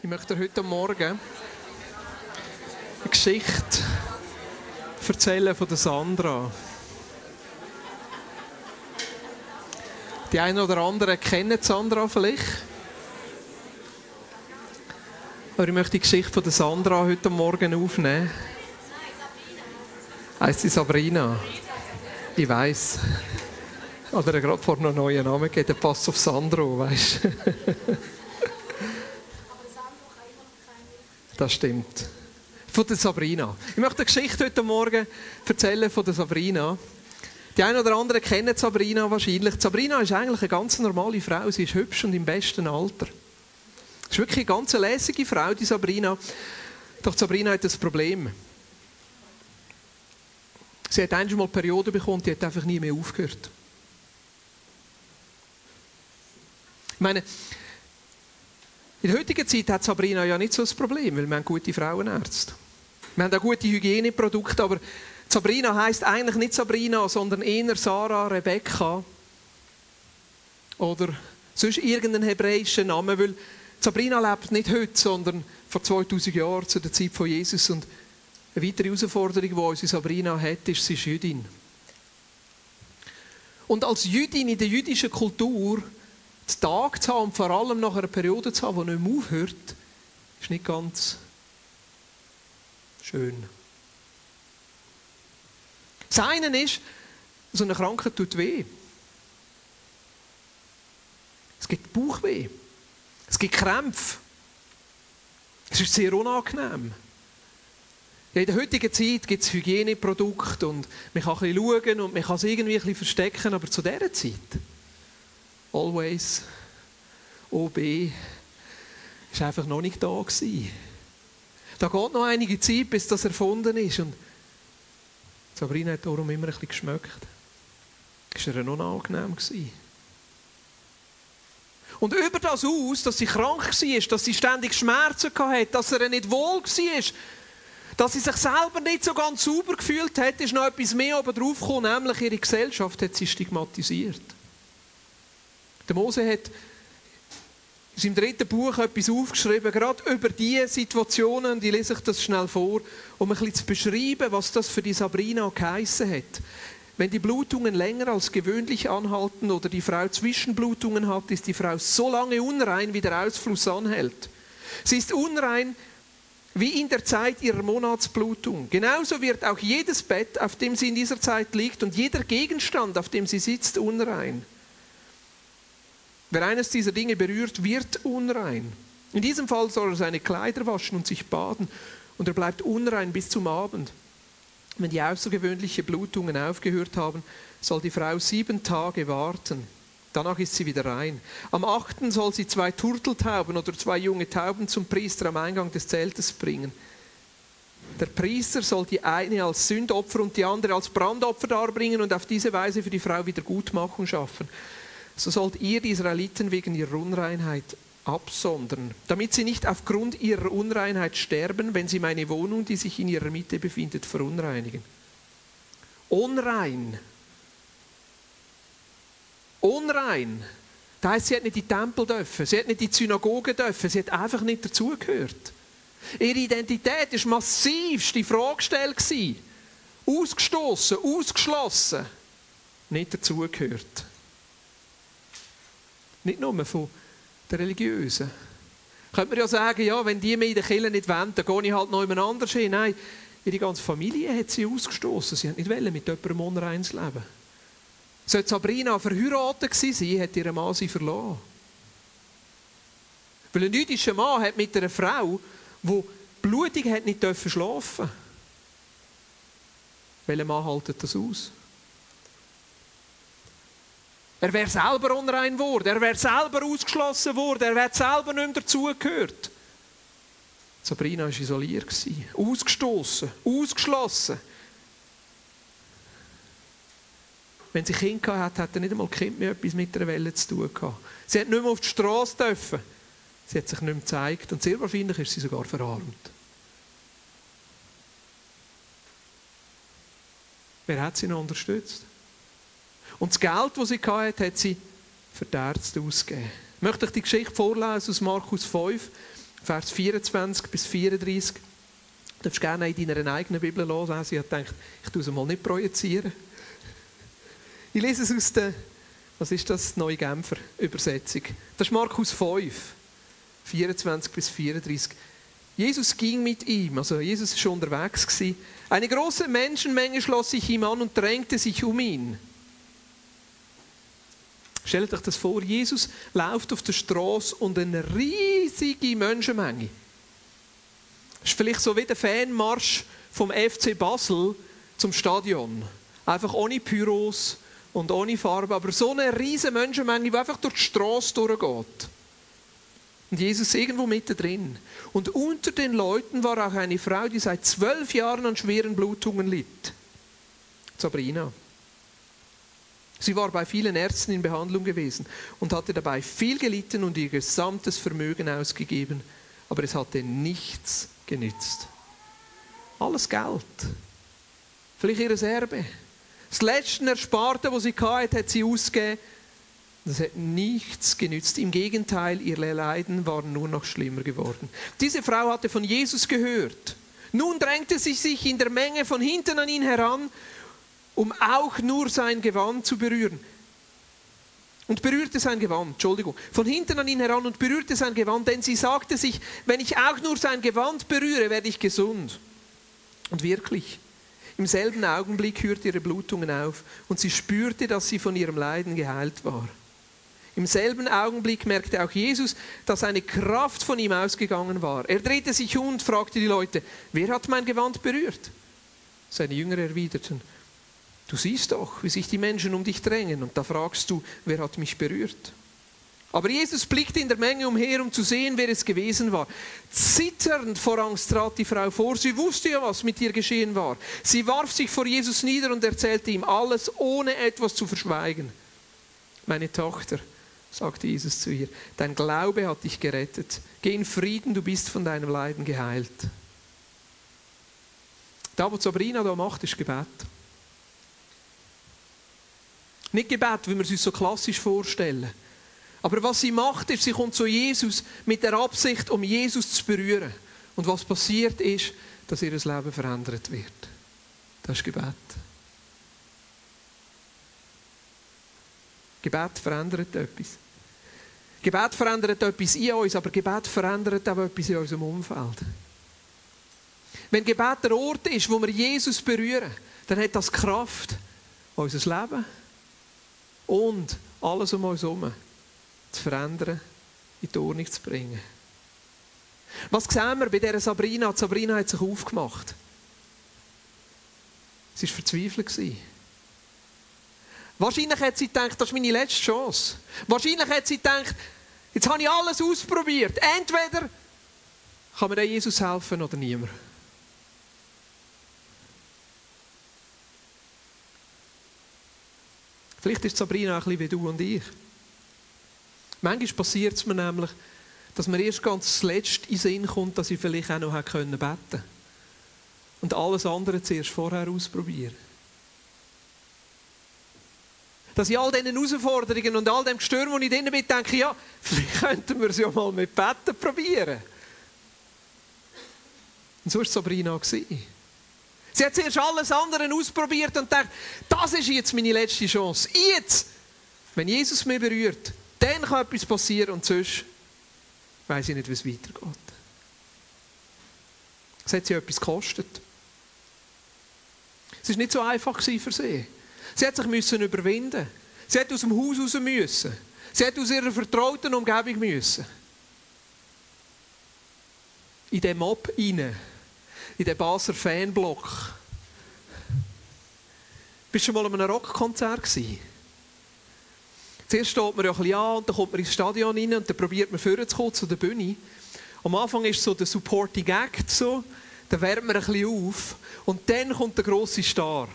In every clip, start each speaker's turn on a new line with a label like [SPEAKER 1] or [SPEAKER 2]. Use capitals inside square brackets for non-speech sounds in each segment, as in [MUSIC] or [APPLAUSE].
[SPEAKER 1] Ich möchte heute Morgen eine Geschichte erzählen von Sandra. Die einen oder anderen kennen Sandra vielleicht. Aber ich möchte die Geschichte von Sandra heute Morgen aufnehmen. Heißt sie Sabrina? Ich weiß. Oder er gerade vor einen neuen Namen gegeben, der passt auf Sandro, weißt du? [LAUGHS] Das stimmt. Von der Sabrina. Ich möchte eine Geschichte heute Morgen erzählen von der Sabrina. Die einen oder anderen kennen Sabrina wahrscheinlich. Sabrina ist eigentlich eine ganz normale Frau. Sie ist hübsch und im besten Alter. Sie ist wirklich eine ganz lässige Frau, die Sabrina. Doch Sabrina hat ein Problem. Sie hat einmal eine Periode bekommen, die hat einfach nie mehr aufgehört. Ich meine, in der heutigen Zeit hat Sabrina ja nicht so ein Problem, weil wir haben gute Frauenärzte. Wir haben auch gute Hygieneprodukte, aber Sabrina heißt eigentlich nicht Sabrina, sondern eher Sarah, Rebecca oder sonst irgendeinen hebräischen Namen, weil Sabrina lebt nicht heute, sondern vor 2000 Jahren zu der Zeit von Jesus und eine weitere Herausforderung, die unsere Sabrina hat, ist, sie ist Jüdin. Und als Jüdin in der jüdischen Kultur Tag zu haben und vor allem nach einer Periode zu haben, die nicht mehr aufhört, ist nicht ganz schön. Das eine ist, so eine Krankheit tut weh. Es gibt Bauchweh. Es gibt Krämpfe. Es ist sehr unangenehm. Ja, in der heutigen Zeit gibt es Hygieneprodukte und man kann ein bisschen schauen und man kann es irgendwie ein bisschen verstecken, aber zu dieser Zeit Always, OB, ist einfach noch nicht da gewesen. Da geht noch einige Zeit, bis das erfunden ist. Und Sabrina hat darum immer ein bisschen geschmeckt. Das war ihr unangenehm. Gewesen. Und über das aus, dass sie krank war, dass sie ständig Schmerzen hatte, dass er nicht wohl war, dass sie sich selber nicht so ganz sauber gefühlt hat, ist noch etwas mehr oben drauf gekommen, nämlich ihre Gesellschaft hat sie stigmatisiert. Der Mose hat in seinem dritten Buch etwas aufgeschrieben, gerade über diese Situationen, und ich lese euch das schnell vor, um ein bisschen zu beschreiben, was das für die Sabrina geheissen hat. Wenn die Blutungen länger als gewöhnlich anhalten oder die Frau Zwischenblutungen hat, ist die Frau so lange unrein, wie der Ausfluss anhält. Sie ist unrein wie in der Zeit ihrer Monatsblutung. Genauso wird auch jedes Bett, auf dem sie in dieser Zeit liegt, und jeder Gegenstand, auf dem sie sitzt, unrein. Wer eines dieser Dinge berührt, wird unrein. In diesem Fall soll er seine Kleider waschen und sich baden und er bleibt unrein bis zum Abend. Wenn die außergewöhnlichen Blutungen aufgehört haben, soll die Frau sieben Tage warten. Danach ist sie wieder rein. Am achten soll sie zwei Turteltauben oder zwei junge Tauben zum Priester am Eingang des Zeltes bringen. Der Priester soll die eine als Sündopfer und die andere als Brandopfer darbringen und auf diese Weise für die Frau Wiedergutmachung schaffen so sollt ihr die Israeliten wegen ihrer Unreinheit absondern, damit sie nicht aufgrund ihrer Unreinheit sterben, wenn sie meine Wohnung, die sich in ihrer Mitte befindet, verunreinigen. Unrein. Unrein. Das heisst, sie hat nicht die Tempel dürfen, sie hat nicht die Synagoge dürfen, sie hat einfach nicht dazugehört. Ihre Identität ist massivst in Frage gestellt Ausgestoßen, ausgeschlossen, nicht dazugehört. Nicht nur von den Religiösen. Könnte man ja sagen, ja, wenn die mich in der Kirche nicht wollen, dann gehe ich halt noch jemand anders hin. Nein, ihre ganze Familie hat sie ausgestoßen. Sie hat nicht mit jemandem unrein zu leben. Sollte Sabrina verheiratet gewesen sein, hat ihr Mann sie verloren. Weil ein jüdischer Mann hat mit einer Frau, die blutig hat, nicht schlafen dürfen. Welcher Mann haltet das aus? Er wäre selber unrein geworden, er wäre selber ausgeschlossen worden, er wäre selber nicht mehr dazugehört. Sabrina war isoliert, ausgestoßen, ausgeschlossen. Wenn sie Kind hatte, hat er nicht einmal Kind mehr etwas mit der Welle zu tun gehabt. Sie hat nicht mehr auf die Straße dürfen. Sie hat sich nicht mehr gezeigt und sehr wahrscheinlich ist sie sogar verarmt. Wer hat sie noch unterstützt? Und das Geld, das sie hatte, hat sie für die Ärzte ausgegeben. Ich möchte euch die Geschichte vorlesen aus Markus 5. Vers 24 bis 34. Du darfst gerne in deiner eigenen Bibel lesen. Sie hat gedacht, ich tue es mal nicht projizieren. Ich lese es aus der, was ist das, neue Genfer Übersetzung. Das ist Markus 5, 24 bis 34. Jesus ging mit ihm, also Jesus ist schon unterwegs. Eine große Menschenmenge schloss sich ihm an und drängte sich um ihn. Stellt euch das vor, Jesus läuft auf der Straße und eine riesige Menschenmenge. Das ist vielleicht so wie der Fanmarsch vom FC Basel zum Stadion. Einfach ohne Pyros und ohne Farbe, aber so eine riesige Menschenmenge, die einfach durch die Straße durchgeht. Und Jesus ist irgendwo mittendrin. Und unter den Leuten war auch eine Frau, die seit zwölf Jahren an schweren Blutungen litt. Sabrina. Sie war bei vielen Ärzten in Behandlung gewesen und hatte dabei viel gelitten und ihr gesamtes Vermögen ausgegeben, aber es hatte nichts genützt. Alles Geld. Vielleicht ihr Erbe. Das letzte Ersparte, was sie hatte, hat sie ausgegeben das hat nichts genützt. Im Gegenteil, ihre Leiden waren nur noch schlimmer geworden. Diese Frau hatte von Jesus gehört. Nun drängte sie sich in der Menge von hinten an ihn heran, um auch nur sein Gewand zu berühren. Und berührte sein Gewand, Entschuldigung, von hinten an ihn heran und berührte sein Gewand, denn sie sagte sich, wenn ich auch nur sein Gewand berühre, werde ich gesund. Und wirklich, im selben Augenblick hörte ihre Blutungen auf und sie spürte, dass sie von ihrem Leiden geheilt war. Im selben Augenblick merkte auch Jesus, dass eine Kraft von ihm ausgegangen war. Er drehte sich um und fragte die Leute, wer hat mein Gewand berührt? Seine Jünger erwiderten, du siehst doch, wie sich die Menschen um dich drängen und da fragst du, wer hat mich berührt? Aber Jesus blickte in der Menge umher, um zu sehen, wer es gewesen war. Zitternd vor Angst trat die Frau vor. Sie wusste ja, was mit ihr geschehen war. Sie warf sich vor Jesus nieder und erzählte ihm alles, ohne etwas zu verschweigen. Meine Tochter, sagte Jesus zu ihr, dein Glaube hat dich gerettet. Geh in Frieden, du bist von deinem Leiden geheilt. Da, was Sabrina da macht, ist Gebet. Nicht Gebet, wie wir es uns so klassisch vorstellen. Aber was sie macht, ist, sie kommt zu Jesus mit der Absicht, um Jesus zu berühren. Und was passiert ist, dass ihr Leben verändert wird. Das ist Gebet. Gebet verändert etwas. Gebet verändert etwas in uns, aber Gebet verändert auch etwas in unserem Umfeld. Wenn Gebet der Ort ist, wo wir Jesus berühren, dann hat das Kraft, unser Leben und alles um uns herum zu verändern, in die Ordnung zu bringen. Was sehen wir bei dieser Sabrina? Sabrina hat sich aufgemacht. Sie war verzweifelt. Wahrscheinlich hat sie gedacht, das ist meine letzte Chance. Wahrscheinlich hat sie gedacht, jetzt habe ich alles ausprobiert. Entweder kann mir Jesus helfen oder niemand. Vielleicht ist Sabrina ein bisschen wie du und ich. Manchmal passiert es mir nämlich, dass mir erst ganz zuletzt in den Sinn kommt, dass ich vielleicht auch noch beten konnte. Und alles andere zuerst vorher ausprobieren dass ich all diesen Herausforderungen und all dem Gestürm, wo ich drin bin, denke, ja, vielleicht könnten wir es ja mal mit Betten probieren. Und so war Sabrina. Sie hat zuerst alles andere ausprobiert und dachte, das ist jetzt meine letzte Chance. Jetzt, wenn Jesus mich berührt, dann kann etwas passieren und sonst weiß ich nicht, wie es weitergeht. Es hat sie etwas gekostet. Es war nicht so einfach für sie. Sie hat sich müssen überwinden. Sie hat aus dem Haus raus müssen. Sie hat aus ihrer vertrauten Umgebung müssen. In den Mob rein. In den Basler Fanblock. Bist du schon mal an einem Rockkonzert gewesen? Zuerst steht man ja ein bisschen an und dann kommt man ins Stadion rein und dann probiert man vorzukommen zu der Bühne. Am Anfang ist so der Supporting Act so, dann wärmt man ein bisschen auf und dann kommt der grosse Star.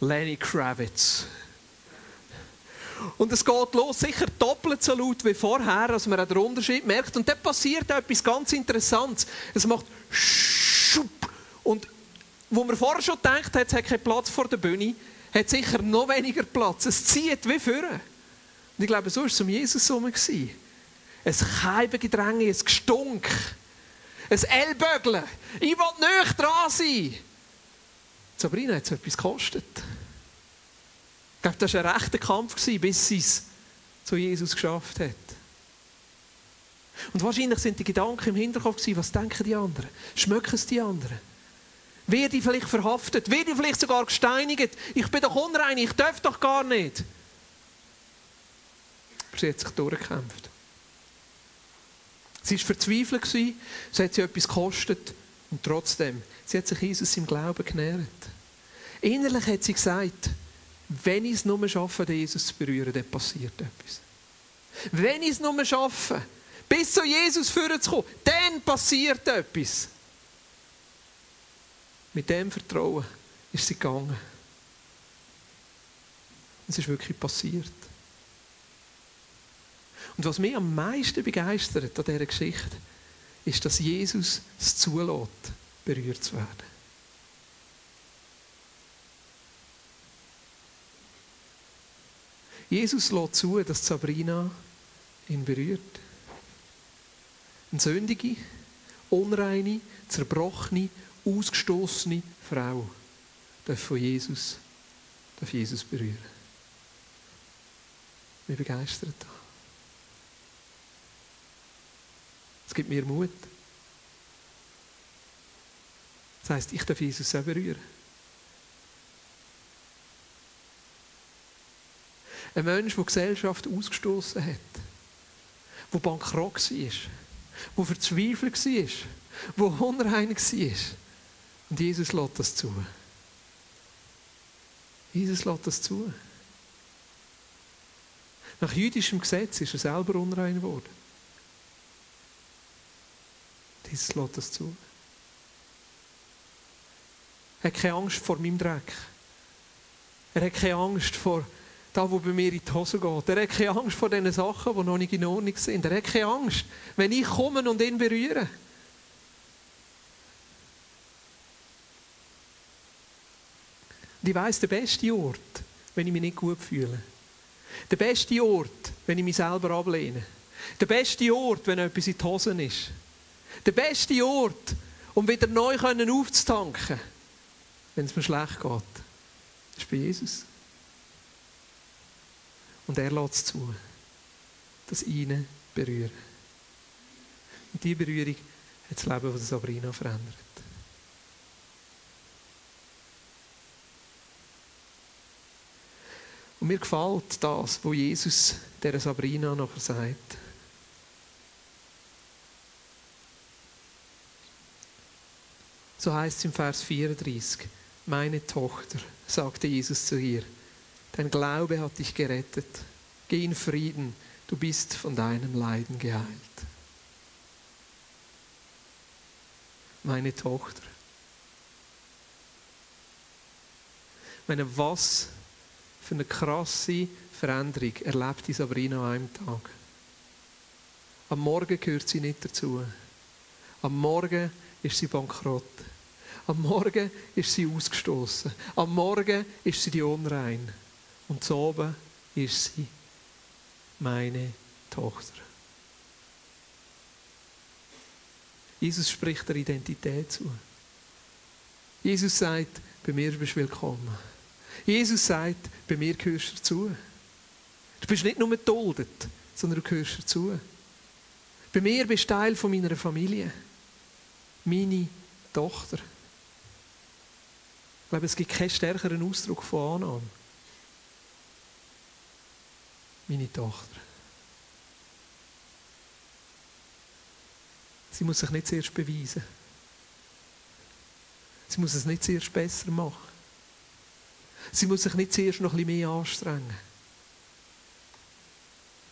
[SPEAKER 1] Lenny Kravitz. Und es geht los, sicher doppelt so laut wie vorher, dass man den Unterschied merkt. Und dann passiert etwas ganz Interessantes. Es macht Schupp. Und wo man vorher schon gedacht hat, es hat keinen Platz vor der Bühne, hat sicher noch weniger Platz. Es zieht wie vorher. Und ich glaube, so war es um Jesus herum. Ein Keibengedränge, ein Gestunk. Ein Ellbögeln. Ich will nicht dran sein. Sabrina hat es etwas gekostet. Ich glaube, das war ein rechter Kampf, bis sie es zu Jesus geschafft hat. Und wahrscheinlich sind die Gedanken im Hinterkopf was denken die anderen? Schmecken es die anderen? Werde ich vielleicht verhaftet? Werde ich vielleicht sogar gesteinigt? Ich bin doch unrein, ich darf doch gar nicht. Aber sie hat sich durchgekämpft. Sie war verzweifelt, es hat sie etwas gekostet und trotzdem, sie hat sich Jesus im Glauben genährt. Innerlich hat sie gesagt, wenn ich es nur schaffe, Jesus zu berühren, dann passiert etwas. Wenn ich es nur schaffe, bis zu Jesus vorzukommen, dann passiert etwas. Mit dem Vertrauen ist sie gegangen. Es ist wirklich passiert. Und was mich am meisten begeistert an dieser Geschichte, ist, dass Jesus es zulässt, berührt zu werden. Jesus lässt zu, dass Sabrina ihn berührt. Eine sündige, unreine, zerbrochene, ausgestoßene Frau darf von Jesus, darf Jesus berühren. Mich begeistert das. Es gibt mir Mut. Das heisst, ich darf Jesus auch berühren. Ein Mensch, der Gesellschaft ausgestoßen hat, der bankrott war, der verzweifelt war, der unrein war. Und Jesus lässt das zu. Jesus lässt das zu. Nach jüdischem Gesetz ist er selber unrein geworden. Jesus lässt das zu. Er hat keine Angst vor meinem Dreck. Er hat keine Angst vor da, wo bei mir in die Hose geht. Er hat keine Angst vor diesen Sachen, die noch nicht in Ordnung sind. Er hat keine Angst, wenn ich komme und ihn berühre. Und ich weiss, der beste Ort, wenn ich mich nicht gut fühle. Der beste Ort, wenn ich mich selber ablehne. Der beste Ort, wenn etwas in die Hosen ist. Der beste Ort, um wieder neu aufzutanken, wenn es mir schlecht geht, ist bei Jesus. Und er lässt zu, dass ihn berühren. Und diese Berührung hat das Leben von Sabrina verändert. Und mir gefällt das, was Jesus der Sabrina nachher sagt. So heißt es im Vers 34, meine Tochter, sagte Jesus zu ihr, Dein Glaube hat dich gerettet. Geh in Frieden, du bist von deinem Leiden geheilt. Meine Tochter. meine, was für eine krasse Veränderung erlebt die Sabrina an einem Tag. Am Morgen gehört sie nicht dazu. Am Morgen ist sie bankrott. Am Morgen ist sie ausgestoßen. Am Morgen ist sie die unrein. Und so oben ist sie meine Tochter. Jesus spricht der Identität zu. Jesus sagt, bei mir bist du willkommen. Jesus sagt, bei mir gehörst du dazu. Du bist nicht nur geduldet, sondern du gehörst dazu. Bei mir bist du Teil von meiner Familie. Meine Tochter. Ich glaube, es gibt keinen stärkeren Ausdruck von Annahme meine Tochter. Sie muss sich nicht zuerst beweisen. Sie muss es nicht zuerst besser machen. Sie muss sich nicht zuerst noch ein bisschen mehr anstrengen.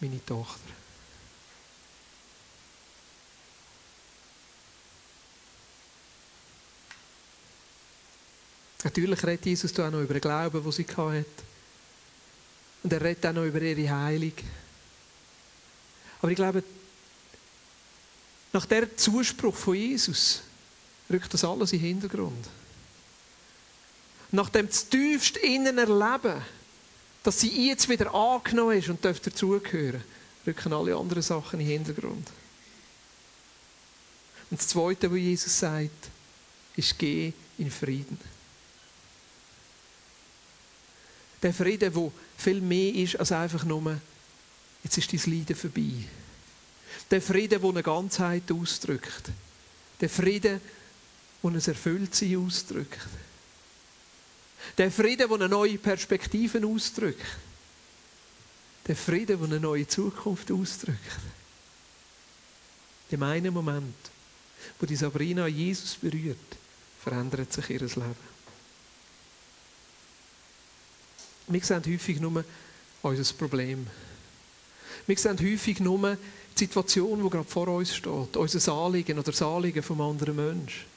[SPEAKER 1] Meine Tochter. Natürlich redet Jesus auch noch über den Glauben, den sie hatte. Und er redet auch noch über ihre Heilung. Aber ich glaube, nach der Zuspruch von Jesus rückt das alles in den Hintergrund. Nach dem tiefst innen erleben, dass sie jetzt wieder angenommen ist und dazugehören, rücken alle anderen Sachen in den Hintergrund. Und das Zweite, was Jesus sagt, ist, geh in Frieden. Der Frieden, der viel mehr ist als einfach nur, jetzt ist dein Leiden vorbei. Der Frieden, der eine Ganzheit ausdrückt. Der Frieden, der ein Erfülltsein ausdrückt. Der Frieden, der eine neue Perspektive ausdrückt. Der Frieden, der eine neue Zukunft ausdrückt. In einem Moment, wo die Sabrina Jesus berührt, verändert sich ihr Leben. Wir sehen häufig nur unser Problem. Wir sehen häufig nur die Situation, die gerade vor uns steht, unser Anliegen oder das Anliegen vom anderen Menschen.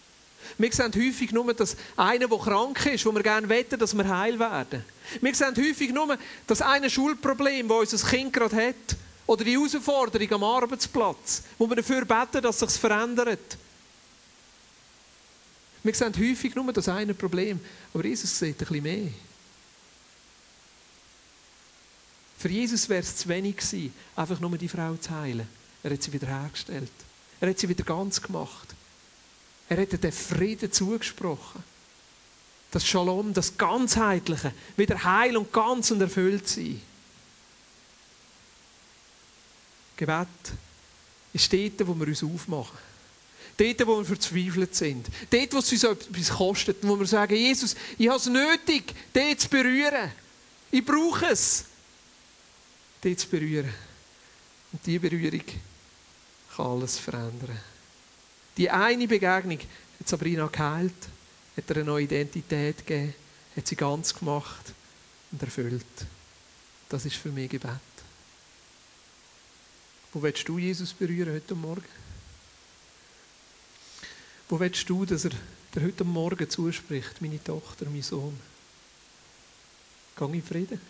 [SPEAKER 1] Wir sehen häufig nur, dass einer, der krank ist, wo wir gerne wetten, dass wir heil werden. Wir sehen häufig nur, dass ein Schulproblem, das unser Kind gerade hat, oder die Herausforderung am Arbeitsplatz, wo wir dafür beten, dass sich verändert. Wir sehen häufig nur das eine Problem, aber Jesus sieht ein bisschen mehr. Für Jesus wäre es zu wenig gewesen, einfach nur die Frau zu heilen. Er hat sie wieder hergestellt. Er hat sie wieder ganz gemacht. Er hat den Frieden zugesprochen. Das Shalom, das Ganzheitliche, wieder heil und ganz und erfüllt sein. Gebet ist dort, wo wir uns aufmachen. Dort, wo wir verzweifelt sind. Dort, wo es uns etwas kostet. Wo wir sagen, Jesus, ich habe es nötig, dort zu berühren. Ich brauche es dich zu berühren. Und diese Berührung kann alles verändern. Die eine Begegnung hat Sabrina geheilt, hat ihr eine neue Identität gegeben, hat sie ganz gemacht und erfüllt. Das ist für mich Gebet. Wo willst du Jesus berühren heute Morgen? Wo willst du, dass er dir heute Morgen zuspricht, meine Tochter, mein Sohn? Gang in Frieden.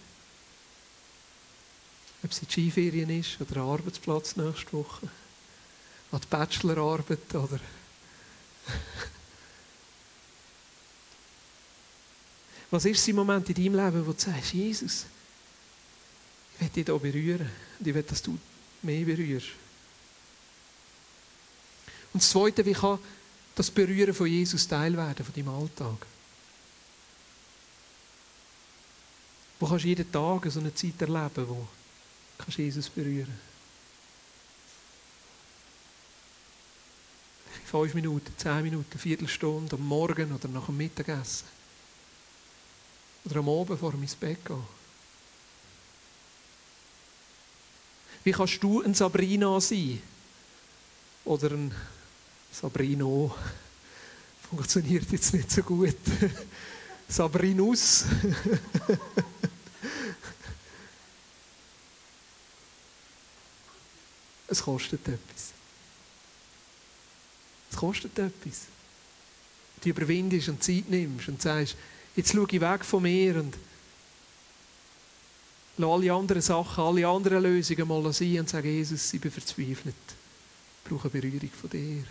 [SPEAKER 1] Ob es in die Skiferien ist oder Arbeitsplatz nächste Woche. An die Bachelorarbeit oder... Was ist im Moment in deinem Leben, wo du sagst, Jesus, ich will dich hier berühren und ich will, dass du mehr berührst. Und das Zweite, wie kann das Berühren von Jesus Teil werden von deinem Alltag? Wo kannst du jeden Tag so eine Zeit erleben, wo kannst Jesus berühren. Fünf Minuten, zehn Minuten, eine Viertelstunde am Morgen oder nach dem Mittagessen. Oder am Abend vor ins Bett gehen. Wie kannst du ein Sabrina sein? Oder ein Sabrino? [LAUGHS] Funktioniert jetzt nicht so gut. [LAUGHS] Sabrinus. [LAUGHS] Es kostet etwas. Kostet etwas. Du überwindest und Zeit nimmst und sagst, jetzt schaue ich weg von mir und lass alle anderen Sachen, alle anderen Lösungen mal sein und sage, Jesus, ich bin verzweifelt. Ich brauche eine Berührung von dir.